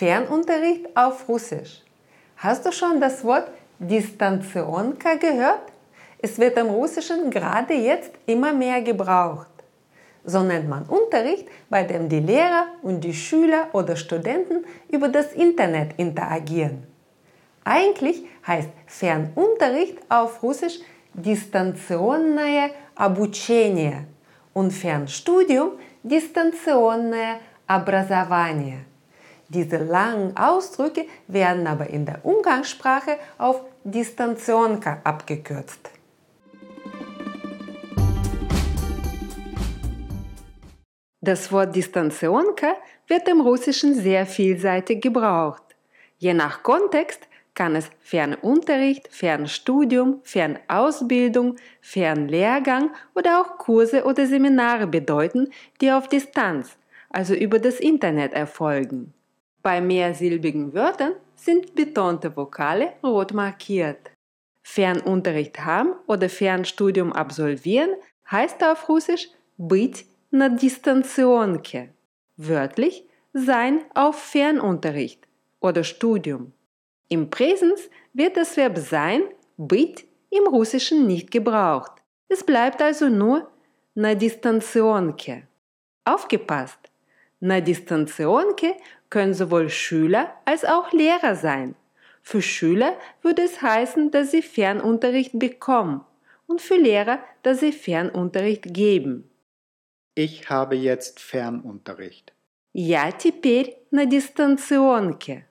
Fernunterricht auf Russisch. Hast du schon das Wort Distanzionka gehört? Es wird im Russischen gerade jetzt immer mehr gebraucht. So nennt man Unterricht, bei dem die Lehrer und die Schüler oder Studenten über das Internet interagieren. Eigentlich heißt Fernunterricht auf Russisch Distanzionное обучение und Fernstudium Distanzionное образование. Diese langen Ausdrücke werden aber in der Umgangssprache auf Distanzionka abgekürzt. Das Wort Distanzionka wird im Russischen sehr vielseitig gebraucht. Je nach Kontext kann es Fernunterricht, Fernstudium, Fernausbildung, Fernlehrgang oder auch Kurse oder Seminare bedeuten, die auf Distanz, also über das Internet erfolgen. Bei mehrsilbigen Wörtern sind betonte Vokale rot markiert. Fernunterricht haben oder Fernstudium absolvieren heißt auf Russisch быть на дистанционке, wörtlich sein auf Fernunterricht oder Studium. Im Präsens wird das Verb sein, быть, im Russischen nicht gebraucht. Es bleibt also nur на дистанционке. Aufgepasst! Na distanzionke können sowohl Schüler als auch Lehrer sein. Für Schüler würde es heißen, dass sie Fernunterricht bekommen und für Lehrer, dass sie Fernunterricht geben. Ich habe jetzt Fernunterricht. Я теперь на дистанционке.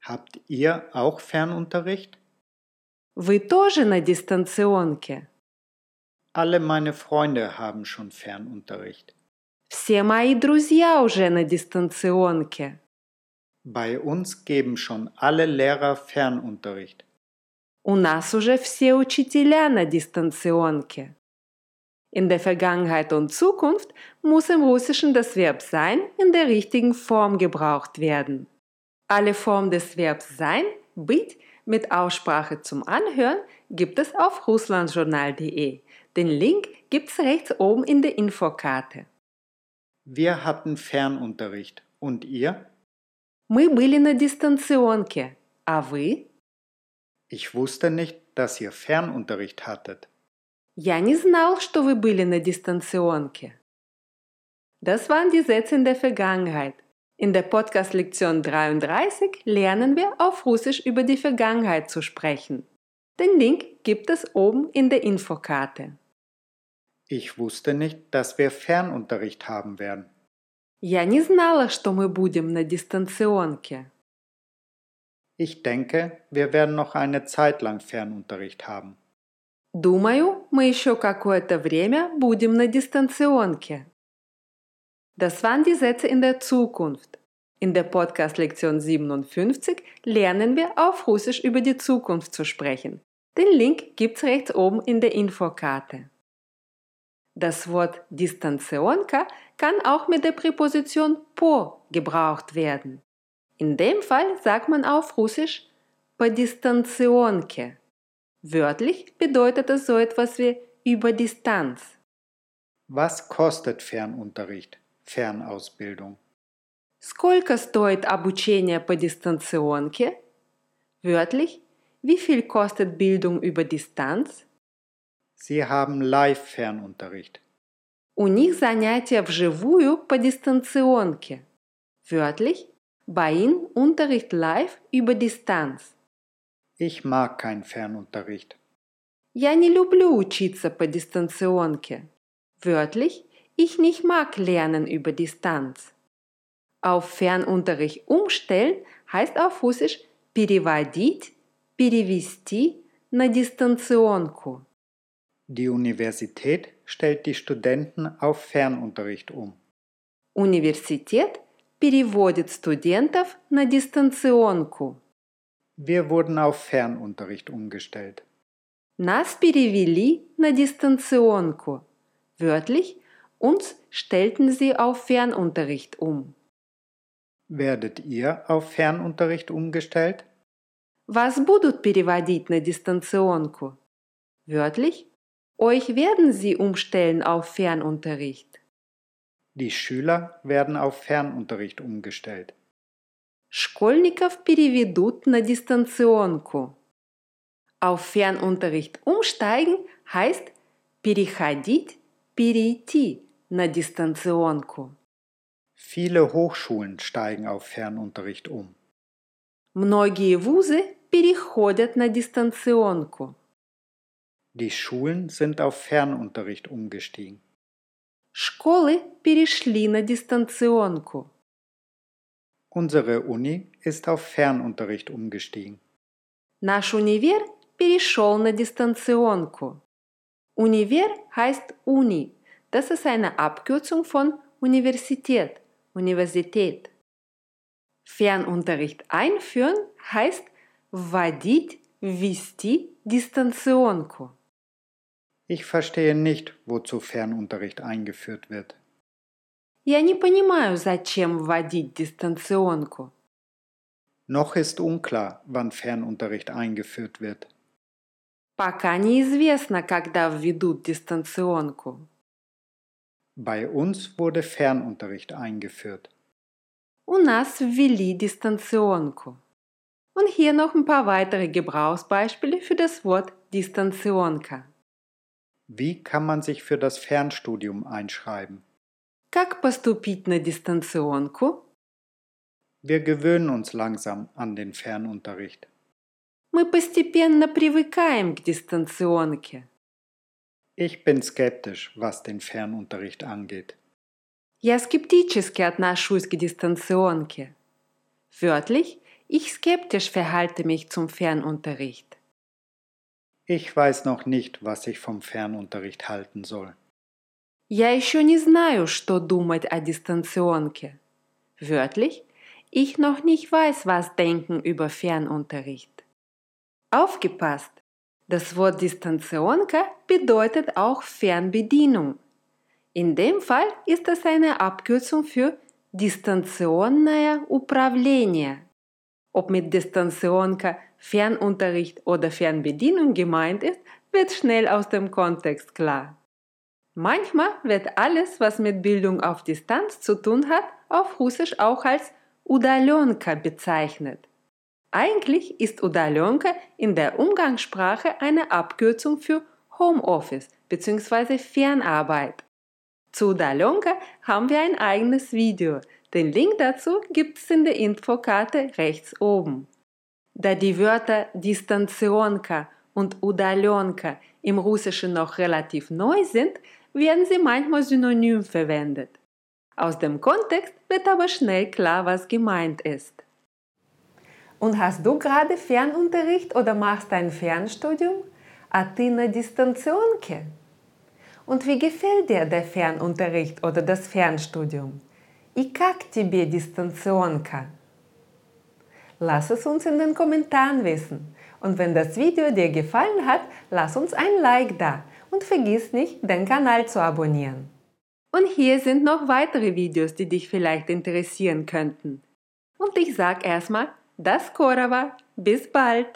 Habt ihr auch Fernunterricht? Вы тоже на дистанционке. Alle meine Freunde haben schon Fernunterricht. Все мои друзья уже на дистанционке. Bei uns geben schon alle Lehrer Fernunterricht. У нас уже все учителя на дистанционке. In der Vergangenheit und Zukunft muss im Russischen das Verb sein in der richtigen Form gebraucht werden. Alle Formen des Verbs sein, быть mit Aussprache zum Anhören gibt es auf russlandjournal.de. Den Link gibt's rechts oben in der Infokarte. Wir hatten Fernunterricht. Und ihr? Мы были на дистанционке. А вы? Ich wusste nicht, dass ihr Fernunterricht hattet. Я не знал, что вы были на дистанционке. Das waren die Sätze in der Vergangenheit. In der Podcast-Lektion 33 lernen wir auf Russisch über die Vergangenheit zu sprechen. Den Link gibt es oben in der Infokarte. Ich wusste nicht, dass wir Fernunterricht haben werden. Я не знала, что мы будем на дистанционке. Ich denke, wir werden noch eine Zeit lang Fernunterricht haben. Думаю, мы еще какое-то время будем на дистанционке. Das waren die Sätze in der Zukunft. In der Podcast-Lektion 57 lernen wir auf Russisch über die Zukunft zu sprechen. Den Link gibt's rechts oben in der Infokarte. Das Wort Distanzionka kann auch mit der Präposition po gebraucht werden. In dem Fall sagt man auf Russisch по дистанционке. Wörtlich bedeutet es so etwas wie über Distanz. Was kostet Fernunterricht, Fernausbildung? Сколько стоит обучение по дистанционке? Wörtlich, wie viel kostet Bildung über Distanz? Sie haben Live-Fernunterricht. У них занятия вживую по дистанционке. Wörtlich, bei ihnen Unterricht live über Distanz. Ich mag keinen Fernunterricht. Я не люблю учиться по дистанционке. Wörtlich, ich nicht mag lernen über Distanz. Auf Fernunterricht umstellen heißt auf Russisch переводить, перевести на дистанционку. Die Universität stellt die Studenten auf Fernunterricht um. Университет переводит студентов на дистанционку. Wir wurden auf Fernunterricht umgestellt. Нас перевели на дистанционку. Wörtlich, uns stellten sie auf Fernunterricht um. Werdet ihr auf Fernunterricht umgestellt? Вас будут переводить на дистанционку. Wörtlich, euch werden sie umstellen auf Fernunterricht. Die Schüler werden auf Fernunterricht umgestellt. Школьников переведут на дистанционку. Auf Fernunterricht umsteigen heißt переходить, перейти на дистанционку. Viele Hochschulen steigen auf Fernunterricht um. Многие вузы переходят на дистанционку. Die Schulen sind auf Fernunterricht umgestiegen. Школы перешли на дистанционку. Unsere Uni ist auf Fernunterricht umgestiegen. Наш универ перешел на дистанционку. Универ heißt Uni. Das ist eine Abkürzung von Universität, Universität. Fernunterricht einführen heißt вводить, ввести дистанционку. Ich verstehe nicht, wozu Fernunterricht eingeführt wird. Я не понимаю, зачем вводить дистанционку. Noch ist unklar, wann Fernunterricht eingeführt wird. Пока неизвестно, когда введут дистанционку. Bei uns wurde Fernunterricht eingeführt. У нас ввели дистанционку. Und hier noch ein paar weitere Gebrauchsbeispiele für das Wort Distanzionka. Wie kann man sich für das Fernstudium einschreiben? Как поступить на дистанционку? Wir gewöhnen uns langsam an den Fernunterricht. Мы постепенно привыкаем к дистанционке. Ich bin skeptisch, was den Fernunterricht angeht. Я скептически отношусь к дистанционке. Wörtlich, ich skeptisch verhalte mich zum Fernunterricht. Ich weiß noch nicht, was ich vom Fernunterricht halten soll. Я еще не знаю, что думать о дистанционке. Wörtlich, ich noch nicht weiß, was denken über Fernunterricht. Aufgepasst! Das Wort Distanzionka bedeutet auch Fernbedienung. In dem Fall ist das eine Abkürzung für Дистанционное управление. Ob mit Distanzionka Fernunterricht oder Fernbedienung gemeint ist, wird schnell aus dem Kontext klar. Manchmal wird alles, was mit Bildung auf Distanz zu tun hat, auf Russisch auch als Udalenka bezeichnet. Eigentlich ist Udalenka in der Umgangssprache eine Abkürzung für Homeoffice bzw. Fernarbeit. Zu Udalenka haben wir ein eigenes Video. Den Link dazu gibt es in der Infokarte rechts oben. Da die Wörter Distanzionka und Udalenka im Russischen noch relativ neu sind, werden sie manchmal synonym verwendet. Aus dem Kontext wird aber schnell klar, was gemeint ist. Und hast du gerade Fernunterricht oder machst ein Fernstudium? А ты на дистанционке? Und wie gefällt dir der Fernunterricht oder das Fernstudium? И как тебе дистанционка? Lass es uns in den Kommentaren wissen. Und wenn das Video dir gefallen hat, lass uns ein Like da und vergiss nicht, den Kanal zu abonnieren. Und hier sind noch weitere Videos, die dich vielleicht interessieren könnten. Und ich sag erstmal, das Korava, bis bald!